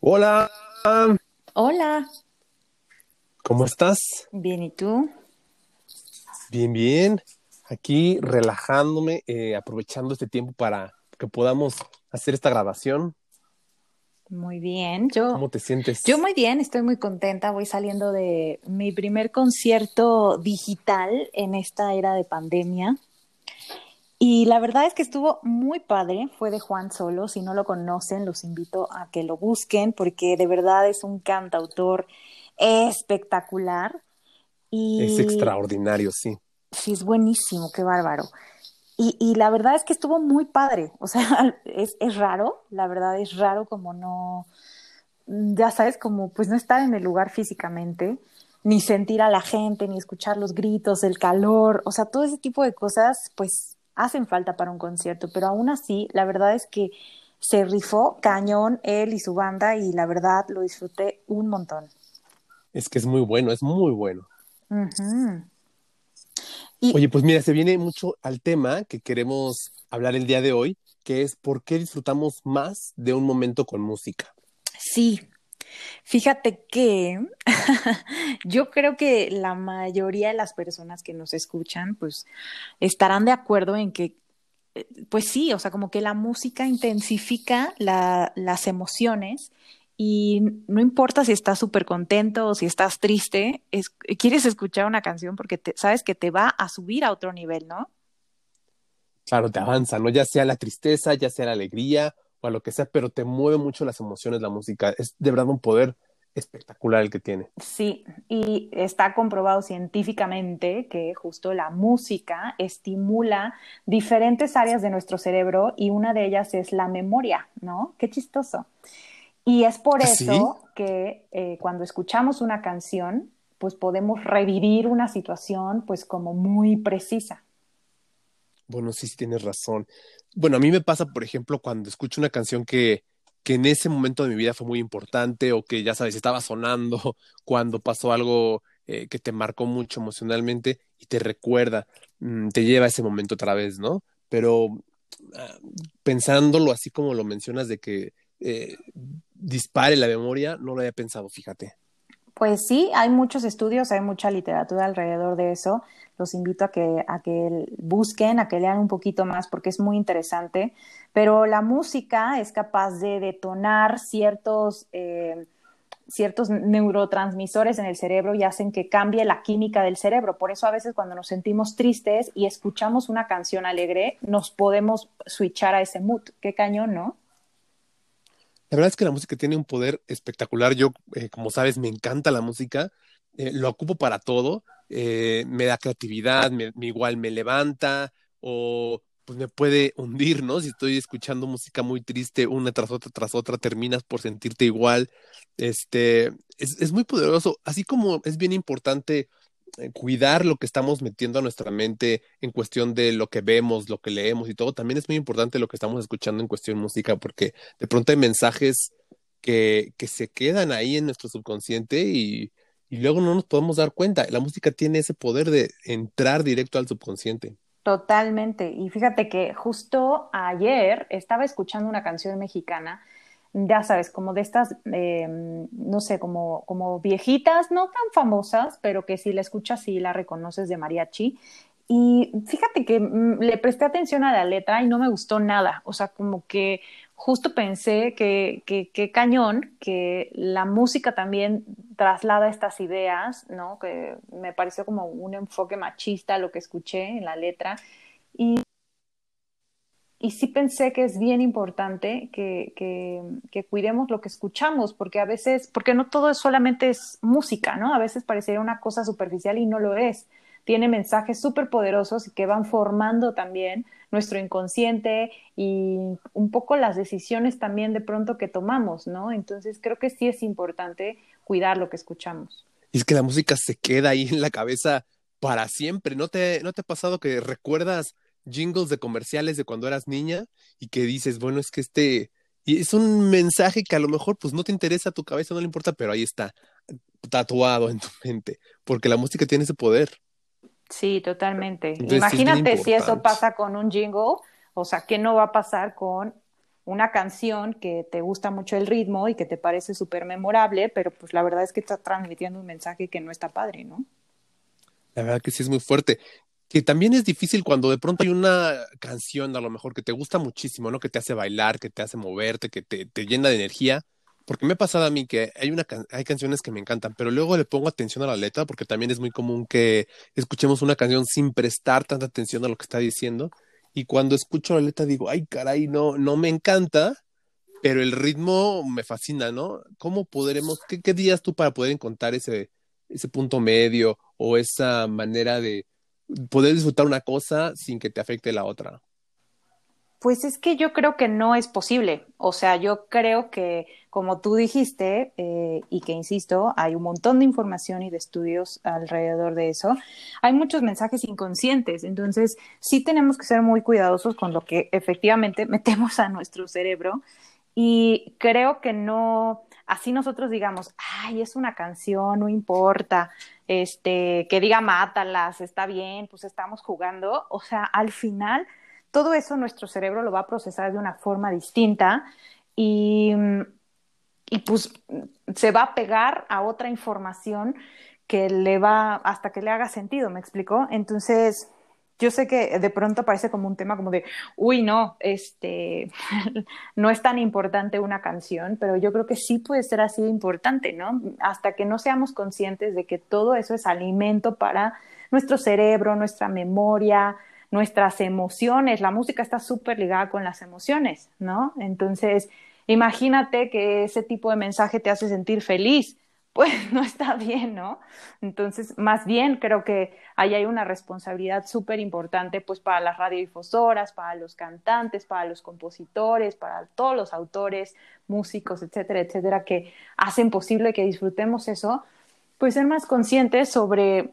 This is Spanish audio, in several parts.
Hola, Hola, ¿cómo estás? bien, ¿y tú? Bien, bien. Aquí relajándome, eh, aprovechando este tiempo para que podamos hacer esta grabación. Muy bien, yo, ¿Cómo te sientes? yo muy bien, estoy muy contenta. Voy saliendo de mi primer concierto digital en esta era de pandemia. Y la verdad es que estuvo muy padre, fue de Juan Solo. Si no lo conocen, los invito a que lo busquen porque de verdad es un cantautor espectacular. Es extraordinario, sí. sí, es buenísimo, qué bárbaro. Y, y la verdad es que estuvo muy padre. O sea, es, es raro, la verdad es raro como no, ya sabes, como pues no estar en el lugar físicamente, ni sentir a la gente, ni escuchar los gritos, el calor, o sea, todo ese tipo de cosas pues hacen falta para un concierto, pero aún así, la verdad es que se rifó cañón él y su banda y la verdad lo disfruté un montón. Es que es muy bueno, es muy bueno. Y Oye, pues mira, se viene mucho al tema que queremos hablar el día de hoy, que es por qué disfrutamos más de un momento con música. sí, Fíjate que yo creo que la mayoría de las personas que nos escuchan, pues estarán de acuerdo en que, eh, pues sí, o sea, como que la música intensifica la- las emociones y no importa si estás súper contento o si estás triste, es- quieres escuchar una canción porque sabes que te va a subir a otro nivel, ¿no? Claro, te avanza, ¿no? Ya sea la tristeza, ya sea la alegría o a lo que sea, pero te mueve mucho las emociones la música. Es de verdad un poder espectacular el que tiene. Sí, y está comprobado científicamente que justo la música estimula diferentes áreas de nuestro cerebro y una de ellas es la memoria, ¿no? Qué chistoso. Y es por ¿Ah, sí? eso que eh, cuando escuchamos una canción, pues podemos revivir una situación pues como muy precisa. Bueno, sí, sí tienes razón. Bueno, a mí me pasa, por ejemplo, cuando escucho una canción que, que en ese momento de mi vida fue muy importante o que ya sabes, estaba sonando cuando pasó algo eh, que te marcó mucho emocionalmente y te recuerda, mm, te lleva a ese momento otra vez, ¿no? Pero ah, pensándolo así como lo mencionas de que eh, dispare la memoria, no lo había pensado, fíjate. Pues sí, hay muchos estudios, hay mucha literatura alrededor de eso. Los invito a que, a que busquen, a que lean un poquito más porque es muy interesante. Pero la música es capaz de detonar ciertos, eh, ciertos neurotransmisores en el cerebro y hacen que cambie la química del cerebro. Por eso a veces cuando nos sentimos tristes y escuchamos una canción alegre, nos podemos switchar a ese mood. Qué cañón, ¿no? La verdad es que la música tiene un poder espectacular. Yo, eh, como sabes, me encanta la música, eh, lo ocupo para todo, eh, me da creatividad, me, me igual me levanta o pues me puede hundir, ¿no? Si estoy escuchando música muy triste una tras otra tras otra, terminas por sentirte igual. Este, es, es muy poderoso, así como es bien importante cuidar lo que estamos metiendo a nuestra mente en cuestión de lo que vemos, lo que leemos y todo, también es muy importante lo que estamos escuchando en cuestión música, porque de pronto hay mensajes que, que se quedan ahí en nuestro subconsciente y, y luego no nos podemos dar cuenta. La música tiene ese poder de entrar directo al subconsciente. Totalmente. Y fíjate que justo ayer estaba escuchando una canción mexicana, ya sabes, como de estas, eh, no sé, como, como viejitas, no tan famosas, pero que si la escuchas sí la reconoces de mariachi. Y fíjate que mm, le presté atención a la letra y no me gustó nada. O sea, como que justo pensé que, que, que cañón, que la música también traslada estas ideas, ¿no? Que me pareció como un enfoque machista lo que escuché en la letra. Y, y sí pensé que es bien importante que, que, cuidemos lo que escuchamos, porque a veces, porque no todo es solamente es música, ¿no? A veces parecería una cosa superficial y no lo es. Tiene mensajes súper poderosos que van formando también nuestro inconsciente y un poco las decisiones también de pronto que tomamos, ¿no? Entonces creo que sí es importante cuidar lo que escuchamos. Y es que la música se queda ahí en la cabeza para siempre. ¿No te, no te ha pasado que recuerdas jingles de comerciales de cuando eras niña y que dices, bueno, es que este, y es un mensaje que a lo mejor pues no te interesa a tu cabeza, no le importa, pero ahí está, tatuado en tu mente, porque la música tiene ese poder. Sí, totalmente. Entonces, es Imagínate si eso pasa con un jingle, o sea, ¿qué no va a pasar con una canción que te gusta mucho el ritmo y que te parece súper memorable, pero pues la verdad es que está transmitiendo un mensaje que no está padre, ¿no? La verdad que sí es muy fuerte. Que también es difícil cuando de pronto hay una canción, a lo mejor, que te gusta muchísimo, ¿no? Que te hace bailar, que te hace moverte, que te, te llena de energía porque me ha pasado a mí que hay, una hay canciones que me encantan, pero luego le pongo atención a la letra, porque también es muy común que escuchemos una canción sin prestar tanta atención a lo que está diciendo. Y cuando escucho la letra digo, ay, caray, no, no me encanta, pero el ritmo me fascina, ¿no? ¿Cómo podremos, qué, qué días tú para poder encontrar ese, ese punto medio o esa manera de poder disfrutar una cosa sin que te afecte la otra? Pues es que yo creo que no es posible. O sea, yo creo que, como tú dijiste, eh, y que insisto, hay un montón de información y de estudios alrededor de eso, hay muchos mensajes inconscientes. Entonces, sí tenemos que ser muy cuidadosos con lo que efectivamente metemos a nuestro cerebro. Y creo que no, así nosotros digamos, ay, es una canción, no importa, este, que diga mátalas, está bien, pues estamos jugando. O sea, al final todo eso nuestro cerebro lo va a procesar de una forma distinta y, y pues se va a pegar a otra información que le va hasta que le haga sentido, ¿me explicó? Entonces, yo sé que de pronto parece como un tema como de, uy, no, este, no es tan importante una canción, pero yo creo que sí puede ser así importante, ¿no? Hasta que no seamos conscientes de que todo eso es alimento para nuestro cerebro, nuestra memoria, nuestras emociones. La música está súper ligada con las emociones, ¿no? Entonces, imagínate que ese tipo de mensaje te hace sentir feliz. Pues no está bien, ¿no? Entonces, más bien creo que ahí hay una responsabilidad súper importante, pues para las radiodifusoras, para los cantantes, para los compositores, para todos los autores, músicos, etcétera, etcétera, que hacen posible que disfrutemos eso, pues ser más conscientes sobre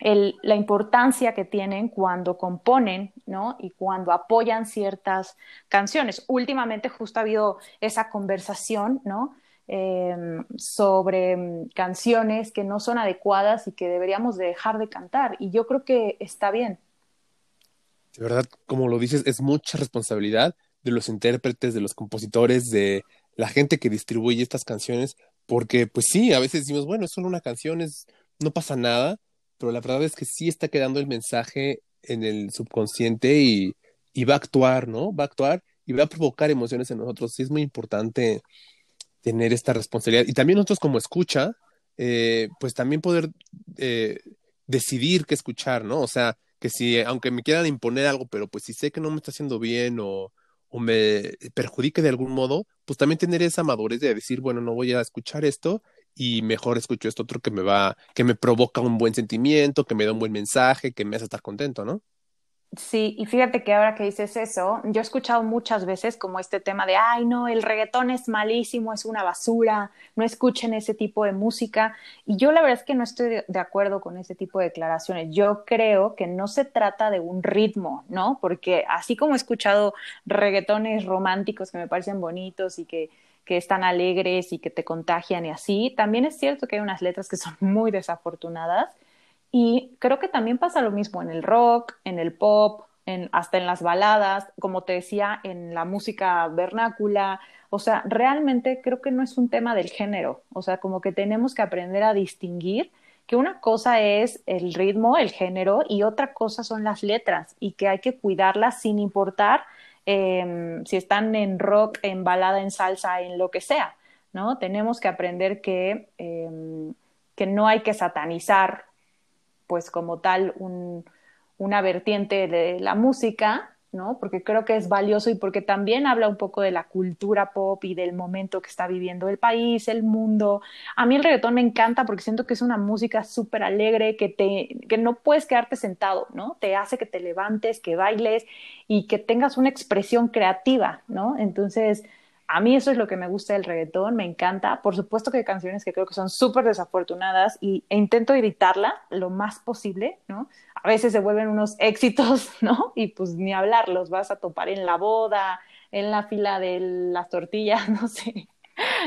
la importancia que tienen cuando componen, ¿no? Y cuando apoyan ciertas canciones. Últimamente justo ha habido esa conversación, ¿no? Em, sobre mm, canciones que no son adecuadas y que deberíamos dejar de cantar. Y yo creo que está bien. De verdad, como lo dices, es mucha responsabilidad de los intérpretes, de los compositores, de la gente que distribuye estas canciones, porque pues sí, a veces decimos, bueno, es solo una canción, es, no pasa nada, pero la verdad es que sí está quedando el mensaje en el subconsciente y, va a actuar, ¿no? Va a actuar y va a provocar emociones en nosotros. Sí es muy importante tener esta responsabilidad. Y también nosotros como escucha, eh, pues también poder eh, decidir qué escuchar, ¿no? O sea, que si, aunque me quieran imponer algo, pero pues si sé que no me está haciendo bien o, o me perjudique de algún modo, pues también tener esa madurez de decir, bueno, no voy a escuchar esto y mejor escucho esto otro que me va, que me provoca un buen sentimiento, que me da un buen mensaje, que me hace estar contento, ¿no? Sí, y fíjate que ahora que dices eso, yo he escuchado muchas veces como este tema de, ay, no, el reggaetón es malísimo, es una basura, no escuchen ese tipo de música. Y yo la verdad es que no estoy de acuerdo con ese tipo de declaraciones. Yo creo que no se trata de un ritmo, ¿no? Porque así como he escuchado reggaetones románticos que me parecen bonitos y que que están alegres y que te contagian y así. También es cierto que hay unas letras que son muy desafortunadas y creo que también pasa lo mismo en el rock, en el pop, en, hasta en las baladas, como te decía, en la música vernácula. O sea, realmente creo que no es un tema del género. O sea, como que tenemos que aprender a distinguir que una cosa es el ritmo, el género, y otra cosa son las letras, y que hay que cuidarlas sin importar Em, si están en rock, en balada, en salsa, en lo que sea, ¿no? Tenemos que aprender que, em, que no hay que satanizar, pues como tal, una vertiente de la música, ¿no? Porque creo que es valioso y porque también habla un poco de la cultura pop y del momento que está viviendo el país, el mundo. A mí el reggaetón me encanta porque siento que es una música súper alegre, que, te, que no puedes quedarte sentado, ¿no? Te hace que te levantes, que bailes y que tengas una expresión creativa, ¿no? Entonces, a mí eso es lo que me gusta del reggaetón, me encanta. Por supuesto que hay canciones que creo que son súper desafortunadas y, e intento evitarla lo más posible, ¿no? A veces se vuelven unos éxitos, ¿no? Y pues ni hablar, los vas a topar en la boda, en la fila de las tortillas, no sé,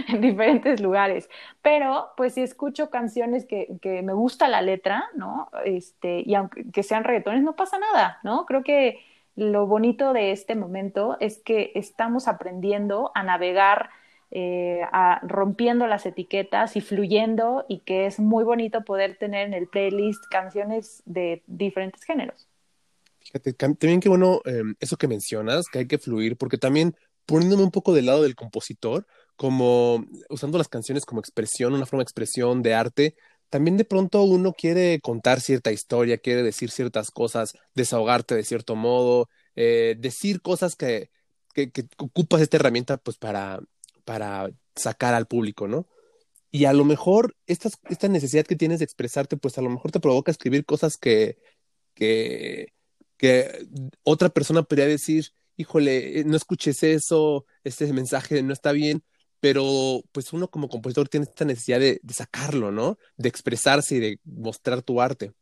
en diferentes lugares. Pero pues si escucho canciones que, que me gusta la letra, ¿no? Este, y aunque sean reggaetones, no pasa nada, ¿no? Creo que lo bonito de este momento es que estamos aprendiendo a navegar, eh, a, rompiendo las etiquetas y fluyendo y que es muy bonito poder tener en el playlist canciones de diferentes géneros. Fíjate, también qué bueno em, eso que mencionas, que hay que fluir, porque también poniéndome un poco del lado del compositor, como usando las canciones como expresión, una forma de expresión de arte, también de pronto uno quiere contar cierta historia, quiere decir ciertas cosas, desahogarte de cierto modo, eh, decir cosas que, que, que, ocupas esta herramienta pues para, para sacar al público, ¿no? Y a lo mejor esta, esta necesidad que tienes de expresarte, pues a lo mejor te provoca escribir cosas que, que, que otra persona podría decir, híjole, no escuches eso, este mensaje no está bien, pero pues uno como compositor tiene esta necesidad de, sacarlo, ¿no? De expresarse y de mostrar tu arte.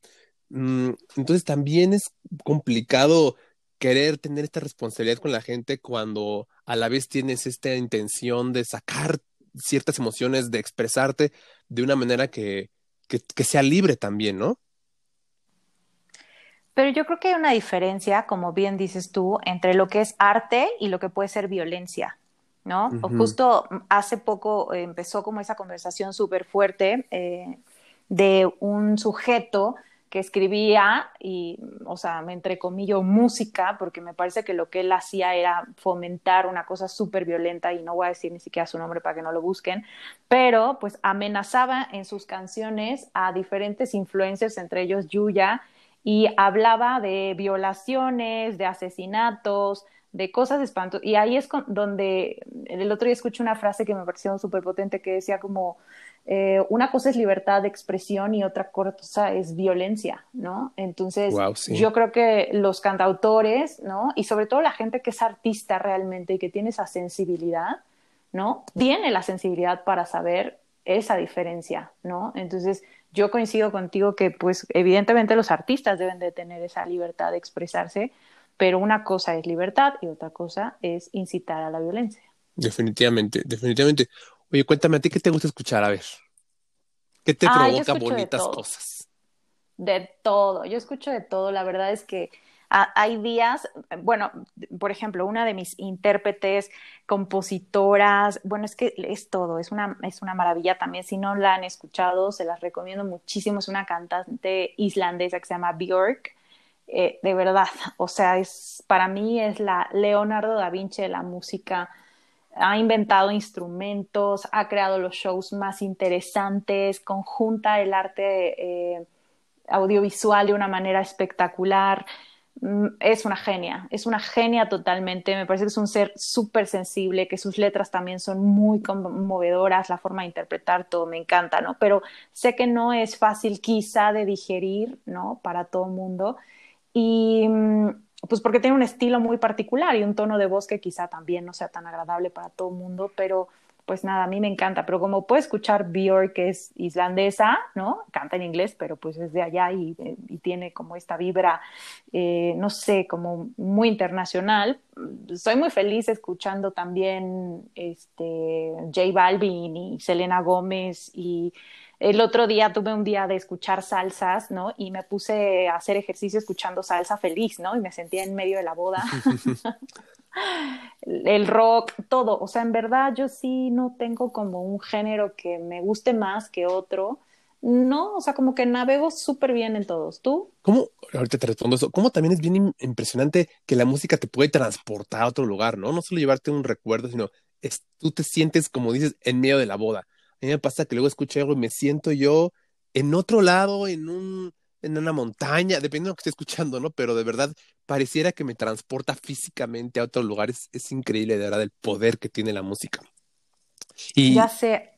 Mm, entonces también es complicado querer tener esta responsabilidad con la gente cuando a la vez tienes esta intención de sacar ciertas emociones, de expresarte de una manera que, que sea libre también, ¿no? Pero yo creo que hay una diferencia, como bien dices tú, entre lo que es arte y lo que puede ser violencia. ¿No? Justo hace poco eh, empezó como esa conversación súper fuerte eh, de un sujeto que escribía y, o sea, me entrecomillo música, porque me parece que lo que él hacía era fomentar una cosa súper violenta, y no voy a decir ni siquiera su nombre para que no lo busquen, pero pues amenazaba en sus canciones a diferentes influencers, entre ellos Yuya, y hablaba de violaciones, de asesinatos, de cosas espantosas. Y ahí es donde el otro día escuché una frase que me pareció súper potente que decía como, eh, una cosa es libertad de expresión y otra cosa es violencia, ¿no? Entonces, yo creo que los cantautores, ¿no? Y sobre todo la gente que es artista realmente y que tiene esa sensibilidad, ¿no? Tiene la sensibilidad para saber esa diferencia, ¿no? Entonces, yo coincido contigo que, pues, evidentemente los artistas deben de tener esa libertad de expresarse, pero una cosa es libertad y otra cosa es incitar a la violencia. Definitivamente, definitivamente. Oye, cuéntame a ti qué te gusta escuchar, a ver. ¿Qué te provoca bonitas cosas? De todo, yo escucho de todo. La verdad es que hay días, bueno, por ejemplo, una de mis intérpretes, compositoras, bueno, es que es todo, es una, es una maravilla también. Si no la han escuchado, se las recomiendo muchísimo. Es una cantante islandesa que se llama Björk eh, de verdad, o sea, es, para mí es la Leonardo da Vinci de la música. Ha inventado instrumentos, ha creado los shows más interesantes, conjunta el arte eh, audiovisual de una manera espectacular. Mm, es una genia, es una genia totalmente. Me parece que es un ser súper sensible, que sus letras también son muy conmovedoras, la forma de interpretar todo me encanta, ¿no? Pero sé que no es fácil quizá de digerir, ¿no? Para todo mundo y mm, pues porque tiene un estilo muy particular y un tono de voz que quizá también no sea tan agradable para todo el mundo, pero pues nada, a mí me encanta, pero como puede escuchar Björk, que es islandesa, ¿no? Canta en inglés, pero pues es de allá y, y tiene como esta vibra, eh, no sé, como muy internacional. Soy muy feliz escuchando también este, J Balvin y Selena Gómez y el otro día tuve un día de escuchar salsas, ¿no? Y me puse a hacer ejercicio escuchando salsa feliz, ¿no? Y me sentía en medio de la boda. el rock, todo. O sea, en verdad yo sí no tengo como un género que me guste más que otro. No, o sea, como que navego súper bien en todos. ¿Tú? ¿Cómo? Ahorita te respondo eso. ¿Cómo también es bien impresionante que la música te puede transportar a otro lugar, ¿no? No solo llevarte un recuerdo, sino es, tú te sientes, como dices, en medio de la boda mí me pasa que luego escucho algo y me siento yo en otro lado, en un en una montaña, dependiendo de lo que esté escuchando, ¿no? Pero de verdad pareciera que me transporta físicamente a otros lugares. Es, increíble, de verdad, el poder que tiene la música. Y... Ya sé,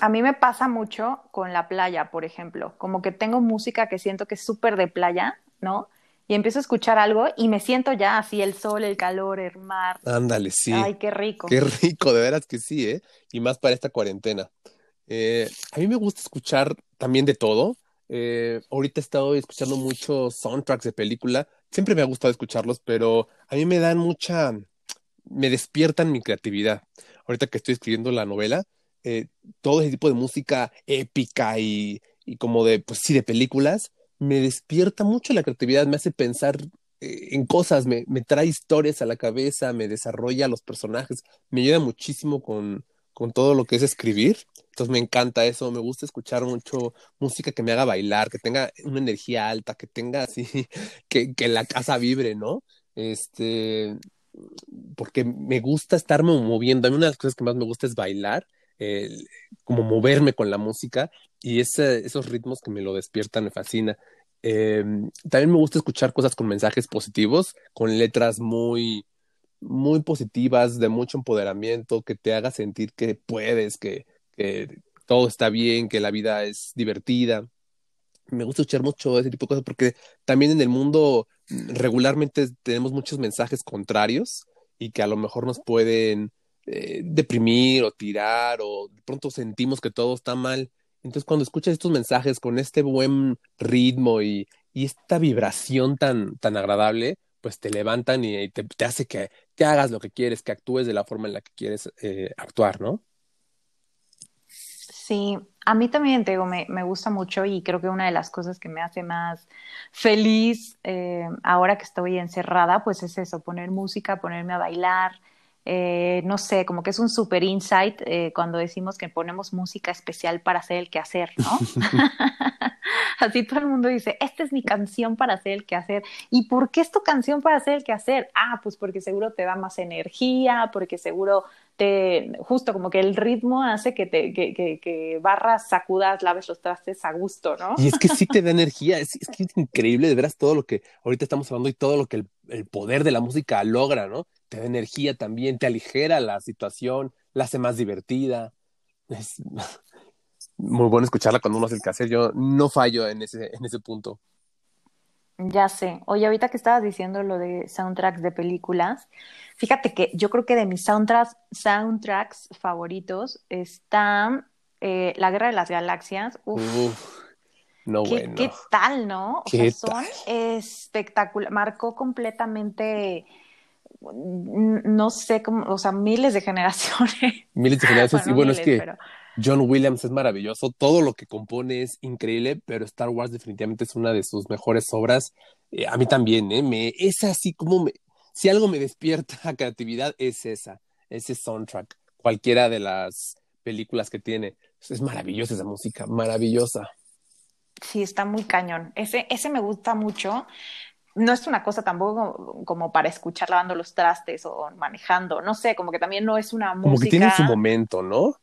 a mí me pasa mucho con la playa, por ejemplo, como que tengo música que siento que es súper de playa, ¿no? Y empiezo a escuchar algo y me siento ya así, el sol, el calor, el mar. Ándale, sí. Ay, qué rico. Qué rico, de veras que sí, ¿eh? Y más para esta cuarentena. Eh, a mí me gusta escuchar también de todo. Eh, ahorita he estado escuchando muchos soundtracks de película. Siempre me ha gustado escucharlos, pero a mí me dan mucha, me despiertan mi creatividad. Ahorita que estoy escribiendo la novela, eh, todo ese tipo de música épica y, y, como de, pues sí, de películas, me despierta mucho la creatividad, me hace pensar eh, en cosas, me, me, trae historias a la cabeza, me desarrolla los personajes, me ayuda muchísimo con, con todo lo que es escribir. Entonces me encanta eso, me gusta escuchar mucho música que me haga bailar, que tenga una energía alta, que tenga así, que, que la casa vibre, ¿no? Este, porque me gusta estarme moviendo. A mí una de las cosas que más me gusta es bailar, como moverme con la música y esos ritmos que me lo despiertan me fascina. Eh, también me gusta escuchar cosas con mensajes positivos, con letras muy, muy positivas, de mucho empoderamiento, que te haga sentir que puedes, que, que todo está bien, que la vida es divertida. Me gusta escuchar mucho ese tipo de cosas porque también en el mundo regularmente tenemos muchos mensajes contrarios y que a lo mejor nos pueden eh, deprimir o tirar o de pronto sentimos que todo está mal. Entonces cuando escuchas estos mensajes con este buen ritmo y, y esta vibración tan, tan agradable, pues te levantan y te, hace que, te hagas lo que quieres, que actúes de la forma en la que quieres eh, actuar, ¿no? Sí, a mí también te digo, me, me, gusta mucho y creo que una de las cosas que me hace más feliz eh, ahora que estoy encerrada, pues es eso, poner música, ponerme a bailar. Eh, no sé, como que es un super insight eh, cuando decimos que ponemos música especial para hacer el quehacer, ¿no? Así todo el mundo dice, esta es mi canción para hacer el quehacer. ¿Y por qué es tu canción para hacer el quehacer? Ah, pues porque seguro te da más energía, porque seguro te, justo como que el ritmo hace que te, que, que, que barras, sacudas, laves los trastes a gusto, ¿no? Y es que sí te da energía, es, es que es increíble, de veras, todo lo que ahorita estamos hablando y todo lo que el, el poder de la música logra, ¿no? Te da energía también, te aligera la situación, la hace más divertida. Es, muy bueno escucharla cuando uno hace el que hacer. Yo no fallo en ese, en ese punto. Ya sé. Oye, ahorita que estabas diciendo lo de soundtracks de películas, fíjate que yo creo que de mis soundtracks, soundtracks favoritos está eh, La Guerra de las Galaxias. Uf, Uf no ¿Qué, bueno. ¿Qué tal, no? O ¿Qué sea, son espectacular. Marcó completamente no sé cómo, o sea, miles de generaciones. Miles de generaciones. Bueno, y bueno, miles, es que pero... John Williams es maravilloso, todo lo que compone es increíble, pero Star Wars definitivamente es una de sus mejores obras. Eh, a mí también, ¿eh? Me, es así como me, si algo me despierta creatividad es esa, ese soundtrack, cualquiera de las películas que tiene. Es maravillosa esa música, maravillosa. Sí, está muy cañón. Ese, ese me gusta mucho. No es una cosa tampoco como para escuchar lavando los trastes o manejando, no sé, como que también no es una música. Como que tiene su momento, ¿no?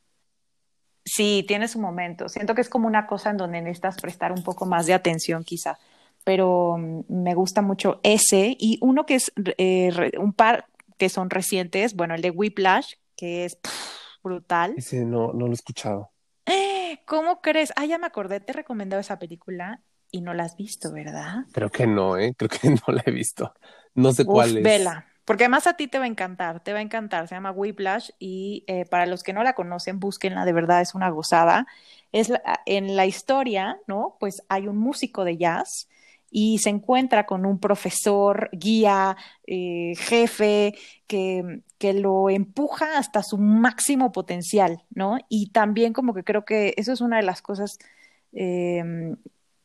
Sí, tiene su momento. Siento que es como una cosa en donde necesitas prestar un poco más de atención, quizá. Pero um, me gusta mucho ese y uno que es eh, un par que son recientes, bueno, el de Whiplash, que es pff, brutal. Ese no, no lo he escuchado. ¿Cómo crees? Ah, ya me acordé, te he recomendado esa película y no la has visto, ¿verdad? Creo que no, ¿eh? Creo que no la he visto. No sé Uf, cuál es. Vela, porque además a ti te va a encantar, te va a encantar. Se llama Whiplash y eh, para los que no la conocen, búsquenla, de verdad es una gozada. Es la, en la historia, ¿no? Pues hay un músico de jazz y se encuentra con un profesor, guía, eh, jefe, que, que, lo empuja hasta su máximo potencial, ¿no? Y también como que creo que eso es una de las cosas eh,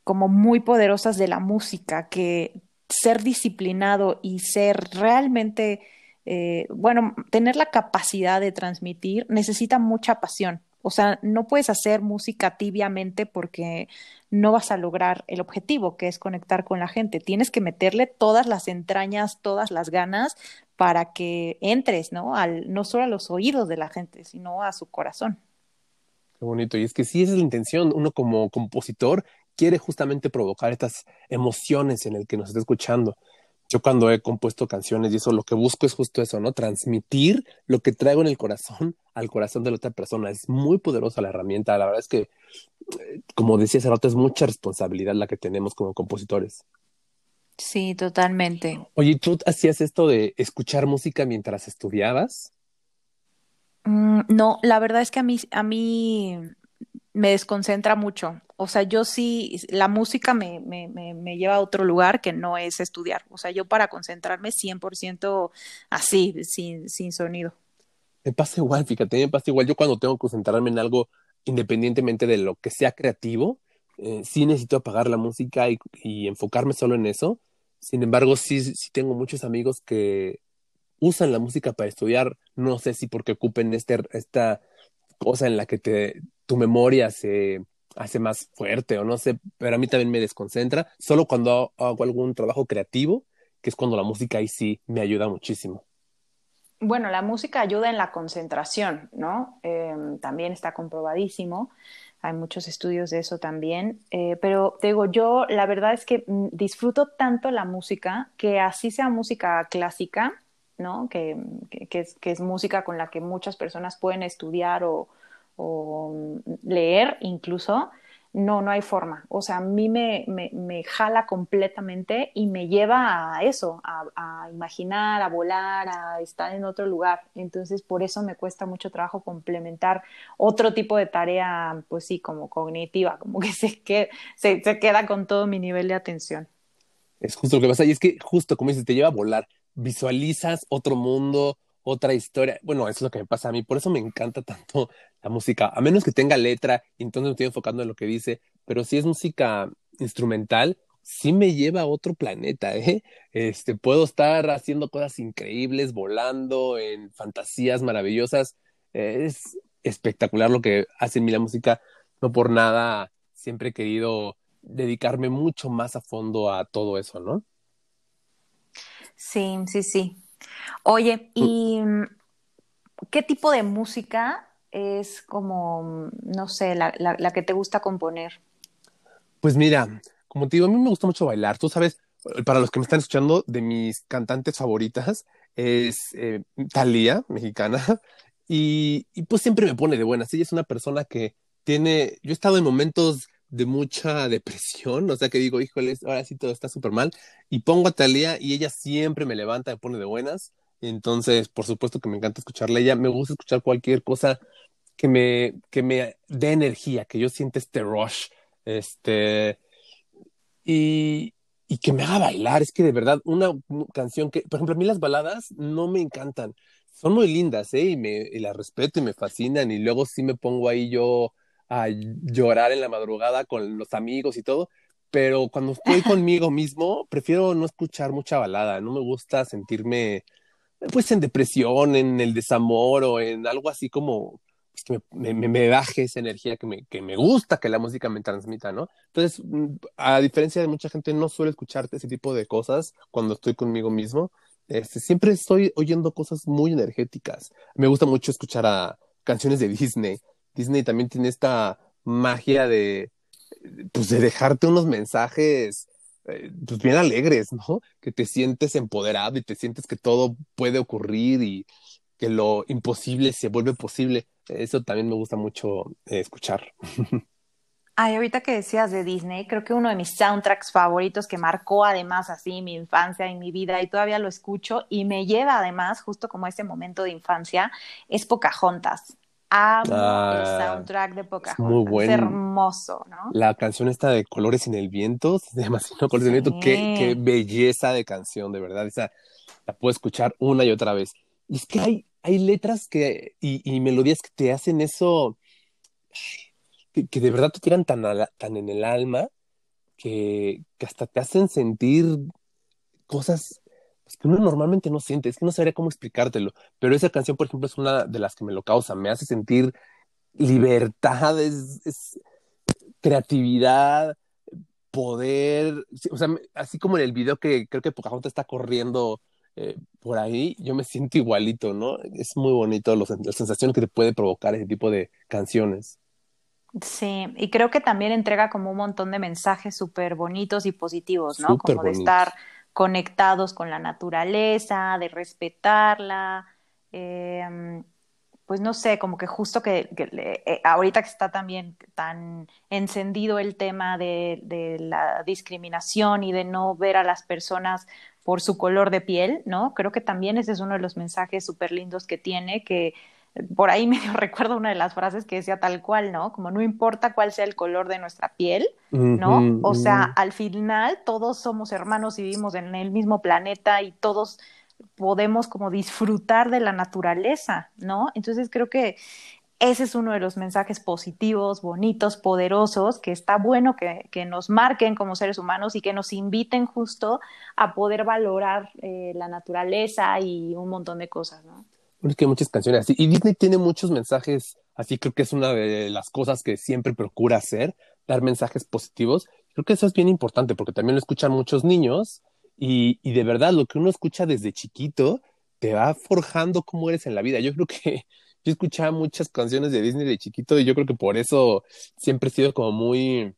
como muy poderosas de la música, que ser disciplinado y ser realmente, eh, bueno, tener la capacidad de transmitir necesita mucha pasión. O sea, no puedes hacer música tibiamente porque no vas a lograr el objetivo, que es conectar con la gente. Tienes que meterle todas las entrañas, todas las ganas para que entres, ¿no? Al, no solo a los oídos de la gente, sino a su corazón. Qué bonito. Y es que sí, es la intención. Uno como compositor quiere justamente provocar estas emociones en el que nos está escuchando. Yo cuando he compuesto canciones y eso, lo que busco es justo eso, ¿no? Transmitir lo que traigo en el corazón al corazón de la otra persona. Es muy poderosa la herramienta. La verdad es que, como decía hace rato, es mucha responsabilidad la que tenemos como compositores. Sí, totalmente. Oye, ¿tú hacías esto de escuchar música mientras estudiabas? Mm, no, la verdad es que a mí, a mí me desconcentra mucho. O sea, yo sí, la música me, me, me, lleva a otro lugar que no es estudiar. O sea, yo para concentrarme 100% así, sin, sin sonido. Me pasa igual, fíjate, me pasa igual. Yo cuando tengo que concentrarme en algo, independientemente de lo que sea creativo, eh, sí necesito apagar la música y, y, enfocarme solo en eso. Sin embargo, sí, sí tengo muchos amigos que usan la música para estudiar, no sé si porque ocupen este, esta cosa en la que te, tu memoria se hace más fuerte o no sé, pero a mí también me desconcentra, solo cuando hago algún trabajo creativo, que es cuando la música ahí sí me ayuda muchísimo. Bueno, la música ayuda en la concentración, ¿no? Em, también está comprobadísimo. Hay muchos estudios de eso también. Eh, pero te digo, yo la verdad es que mm, disfruto tanto la música que así sea música clásica, ¿no? Que, es, que, es, música con la que muchas personas pueden estudiar o, o leer incluso, no, no hay forma. O sea, a mí me, me, jala completamente y me lleva a eso, a, imaginar, a volar, a estar en otro lugar. Entonces, por eso me cuesta mucho trabajo complementar otro tipo de tarea, pues sí, como cognitiva, como que se, que, se, se queda con todo mi nivel de atención. Es justo lo que pasa, y es que justo como dices, te lleva a volar, visualizas otro mundo, otra historia. Bueno, eso es lo que me pasa a mí, por eso me encanta tanto la música, a menos que tenga letra, entonces me estoy enfocando en lo que dice, pero si es música instrumental, sí me lleva a otro planeta, ¿eh? Este, puedo estar haciendo cosas increíbles, volando en fantasías maravillosas. Es espectacular lo que hace en mí la música. No por nada siempre he querido dedicarme mucho más a fondo a todo eso, ¿no? Sí, sí, sí. Oye, ¿y qué tipo de música es como, no sé, la, la, que te gusta componer? Pues mira, como te digo, a mí me gusta mucho bailar. Tú sabes, para los que me están escuchando, de mis cantantes favoritas es eh, mexicana, y, y, pues siempre me pone de buenas. Ella es una persona que tiene, yo he estado en momentos de mucha depresión, o sea que digo, híjole, ahora sí todo está súper mal, y pongo a Thalía y ella siempre me levanta, me pone de buenas. Entonces, por supuesto que me encanta escucharla. Ella me gusta escuchar cualquier cosa que me, que me dé energía, que yo sienta este rush, este, y, y que me haga bailar. Es que de verdad, una canción que, por ejemplo, a mí las baladas no me encantan. Son muy lindas, ¿eh? Y, me, y las respeto y me fascinan. Y luego sí me pongo ahí yo a llorar en la madrugada con los amigos y todo. Pero cuando estoy conmigo mismo, prefiero no escuchar mucha balada. No me gusta sentirme, pues, en depresión, en el desamor o en algo así como que me, me, me, baje esa energía que me, que me gusta que la música me transmita, ¿no? Entonces, mm, a diferencia de mucha gente, no suelo escucharte ese tipo de cosas cuando estoy conmigo mismo. Este, siempre estoy oyendo cosas muy energéticas. Me gusta mucho escuchar a canciones de Disney. Disney también tiene esta magia de, pues, de dejarte unos mensajes eh, pues bien alegres, ¿no? Que te sientes empoderado y te sientes que todo puede ocurrir y que lo imposible se vuelve posible. Eso también me gusta mucho eh, escuchar. Ay, ahorita que decías de Disney, creo que uno de mis soundtracks favoritos que marcó además así mi infancia y mi vida y todavía lo escucho y me lleva además justo como ese momento de infancia es Pocahontas. Amo el ah, soundtrack de Pocahontas. Muy bueno. Es hermoso, ¿no? La canción esta de Colores en el Viento, se llama así, Colores en el Viento. Qué, qué belleza de canción, de verdad. Esa la puedo escuchar una y otra vez. Y es que hay, hay letras que, y, melodías que te hacen eso, que, de verdad te tiran tan, en el alma, que, que, hasta te hacen sentir cosas pues, que uno normalmente no siente. Es que no sabría cómo explicártelo. Pero esa canción, por ejemplo, es una de las que me lo causa. Me hace sentir libertad, es, creatividad, poder. O sea, así como en el video que creo que Pocahontas está corriendo eh, por ahí yo me siento igualito, ¿no? Es muy bonito los, la sensación que te puede provocar ese tipo de canciones. Sí, y creo que también entrega como un montón de mensajes súper bonitos y positivos, ¿no? como de estar conectados con la naturaleza, de respetarla. Eh, pues no sé, como que justo que, eh, ahorita que está también tan encendido el tema de, de, la discriminación y de no ver a las personas por su color de piel, ¿no? Creo que también ese es uno de los mensajes súper lindos que tiene, que por ahí medio recuerdo una de las frases que decía tal cual, ¿no? Como no importa cuál sea el color de nuestra piel, ¿no? o sea, al final todos somos hermanos y vivimos en el mismo planeta y todos podemos como disfrutar de la naturaleza, ¿no? Entonces creo que ese es uno de los mensajes positivos, bonitos, poderosos, que está bueno que, nos marquen como seres humanos y que nos inviten justo a poder valorar eh, la naturaleza y un montón de cosas, ¿no? Es que hay muchas canciones así. Y Disney tiene muchos mensajes así. Creo que es una de las cosas que siempre procura hacer, dar mensajes positivos. Creo que eso es bien importante porque también lo escuchan muchos niños y, y de verdad lo que uno escucha desde chiquito te va forjando cómo eres en la vida. Yo creo que yo escuchaba muchas canciones de Disney de chiquito y yo creo que por eso siempre he sido como muy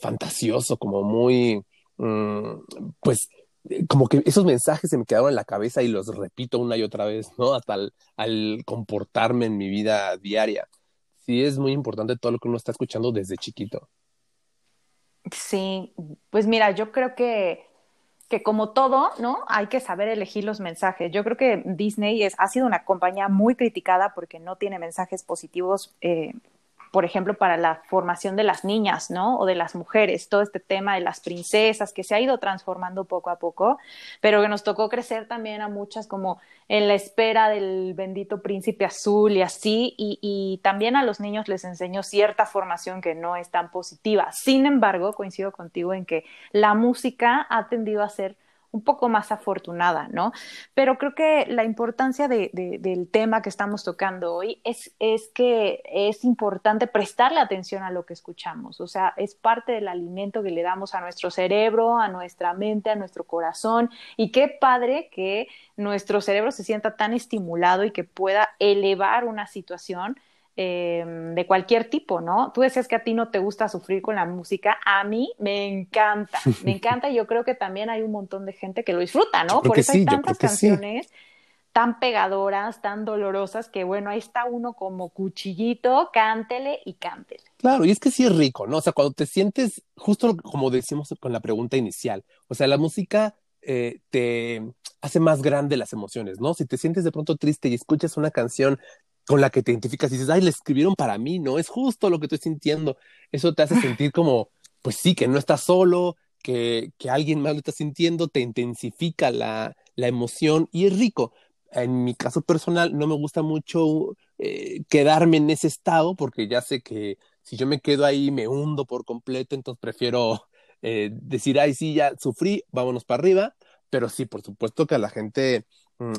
fantasioso, como muy, mm, pues, como que esos mensajes se me quedaron en la cabeza y los repito una y otra vez, ¿no? Hasta al, comportarme en mi vida diaria. Sí, es muy importante todo lo que uno está escuchando desde chiquito. Sí, pues mira, yo creo que que como todo, ¿no? Hay que saber elegir los mensajes. Yo creo que Disney es, ha sido una compañía muy criticada porque no tiene mensajes positivos eh, por ejemplo, para la formación de las niñas, ¿no? O de las mujeres, todo este tema de las princesas que se ha ido transformando poco a poco, pero que nos tocó crecer también a muchas como en la espera del bendito príncipe azul y así, y, también a los niños les enseñó cierta formación que no es tan positiva. Sin embargo, coincido contigo en que la música ha tendido a ser un poco más afortunada, ¿no? Pero creo que la importancia de, del tema que estamos tocando hoy es, es que es importante prestarle atención a lo que escuchamos, o sea, es parte del alimento que le damos a nuestro cerebro, a nuestra mente, a nuestro corazón, y qué padre que nuestro cerebro se sienta tan estimulado y que pueda elevar una situación Em, de cualquier tipo, ¿no? Tú decías que a ti no te gusta sufrir con la música, a mí me encanta, me encanta y yo creo que también hay un montón de gente que lo disfruta, ¿no? Por eso hay tantas canciones tan pegadoras, tan dolorosas, que bueno, ahí está uno como cuchillito, cántele y cántele. Claro, y es que sí es rico, ¿no? O sea, cuando te sientes, justo como decimos con la pregunta inicial, o sea, la música eh, te hace más grande las emociones, ¿no? Si te sientes de pronto triste y escuchas una canción con la que te identificas y dices, ay, le escribieron para mí, ¿no? Es justo lo que estoy sintiendo. Eso te hace sentir como, pues sí, que no estás solo, que, que alguien más lo está sintiendo, te intensifica la, la emoción y es rico. En mi caso personal, no me gusta mucho eh, quedarme en ese estado porque ya sé que si yo me quedo ahí me hundo por completo, entonces prefiero eh, decir, ay, sí, ya sufrí, vámonos para arriba. Pero sí, por supuesto que a la gente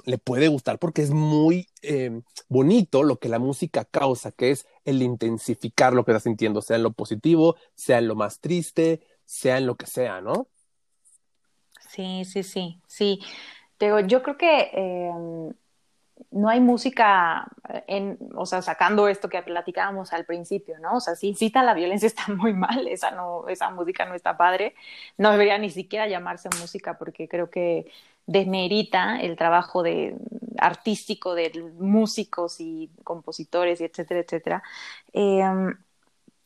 le puede gustar porque es muy eh, bonito lo que la música causa, que es el intensificar lo que estás sintiendo, sea en lo positivo, sea en lo más triste, sea en lo que sea, ¿no? Sí, sí, sí, sí. Digo, yo creo que em, no hay música en, o sea, sacando esto que platicábamos al principio, ¿no? O sea, si cita la violencia está muy mal, esa no, esa música no está padre, no debería ni siquiera llamarse música porque creo que desmerita el trabajo de, artístico de músicos y compositores y etcétera, etcétera. Em,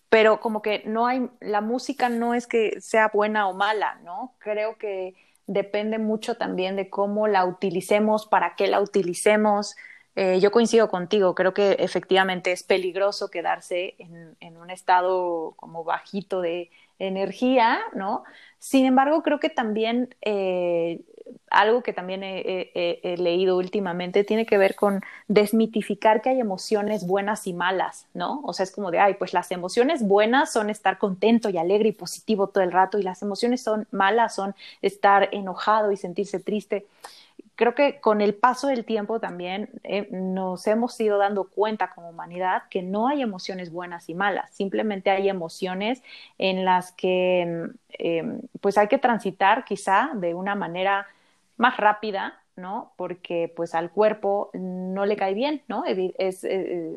pero como que no hay, la música no es que sea buena o mala, ¿no? Creo que depende mucho también de cómo la utilicemos, para qué la utilicemos. Eh, yo coincido contigo, creo que efectivamente es peligroso quedarse en, un estado como bajito de energía, ¿no? Sin embargo, creo que también eh, algo que también he, leído últimamente tiene que ver con desmitificar que hay emociones buenas y malas, ¿no? O sea, es como de, ay, pues las emociones buenas son estar contento y alegre y positivo todo el rato y las emociones son malas son estar enojado y sentirse triste creo que con el paso del tiempo también eh, nos hemos ido dando cuenta como humanidad que no hay emociones buenas y malas, simplemente hay emociones en las que eh, pues hay que transitar quizá de una manera más rápida, ¿no? Porque pues al cuerpo no le cae bien, ¿no? Es, eh,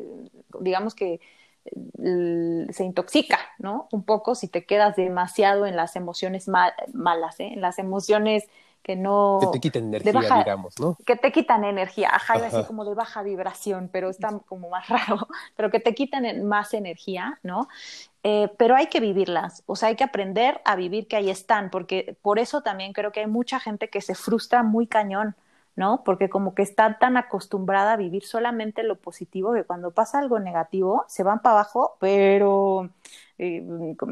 digamos que se intoxica, ¿no? Un poco si te quedas demasiado en las emociones malas, ¿eh? En las emociones que no... Que te quitan energía, digamos, ¿no? Que te quitan energía, ajá, iba a como de baja vibración, pero está como más raro, pero que te quitan más energía, ¿no? Eh, pero hay que vivirlas, o sea, hay que aprender a vivir que ahí están, porque por eso también creo que hay mucha gente que se frustra muy cañón, ¿no? Porque como que está tan acostumbrada a vivir solamente lo positivo que cuando pasa algo negativo se van para abajo, pero eh,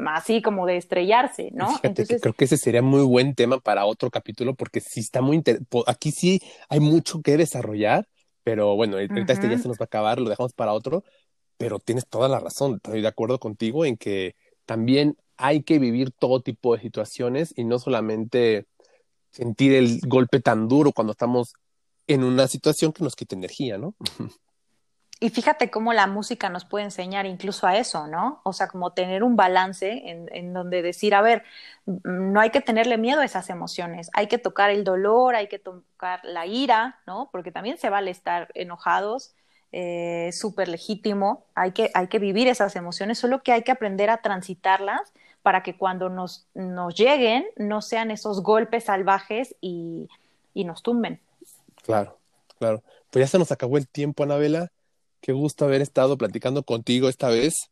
así como de estrellarse, ¿no? Entonces, creo que ese sería muy buen tema para otro capítulo porque sí está muy aquí sí hay mucho que desarrollar, pero bueno, ahorita este ya se nos va a acabar, lo dejamos para otro. Pero tienes toda la razón, estoy de acuerdo contigo en que también hay que vivir todo tipo de situaciones y no solamente sentir el golpe tan duro cuando estamos en una situación que nos quita energía, ¿no? Y fíjate cómo la música nos puede enseñar incluso a eso, ¿no? O sea, como tener un balance en, en, donde decir, a ver, no hay que tenerle miedo a esas emociones, hay que tocar el dolor, hay que tocar la ira, ¿no? Porque también se vale estar enojados, eh, súper legítimo, hay que, hay que vivir esas emociones, solo que hay que aprender a transitarlas para que cuando nos, nos lleguen no sean esos golpes salvajes y, y nos tumben. Claro, claro. Pues ya se nos acabó el tiempo, Anabela. Qué gusto haber estado platicando contigo esta vez.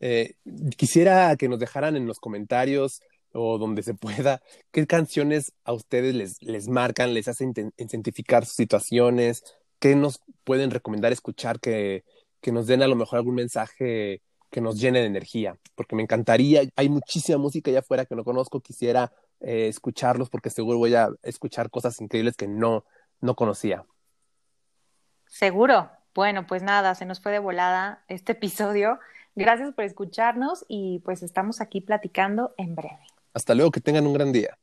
Eh, quisiera que nos dejaran en los comentarios o donde se pueda qué canciones a ustedes les, les marcan, les hacen identificar sus situaciones, qué nos pueden recomendar escuchar que, que nos den a lo mejor algún mensaje que nos llene de energía, porque me encantaría, hay muchísima música allá afuera que no conozco, quisiera eh, escucharlos porque seguro voy a escuchar cosas increíbles que no, no conocía. Seguro, bueno, pues nada, se nos fue de volada este episodio. Gracias por escucharnos y pues estamos aquí platicando en breve. Hasta luego, que tengan un gran día.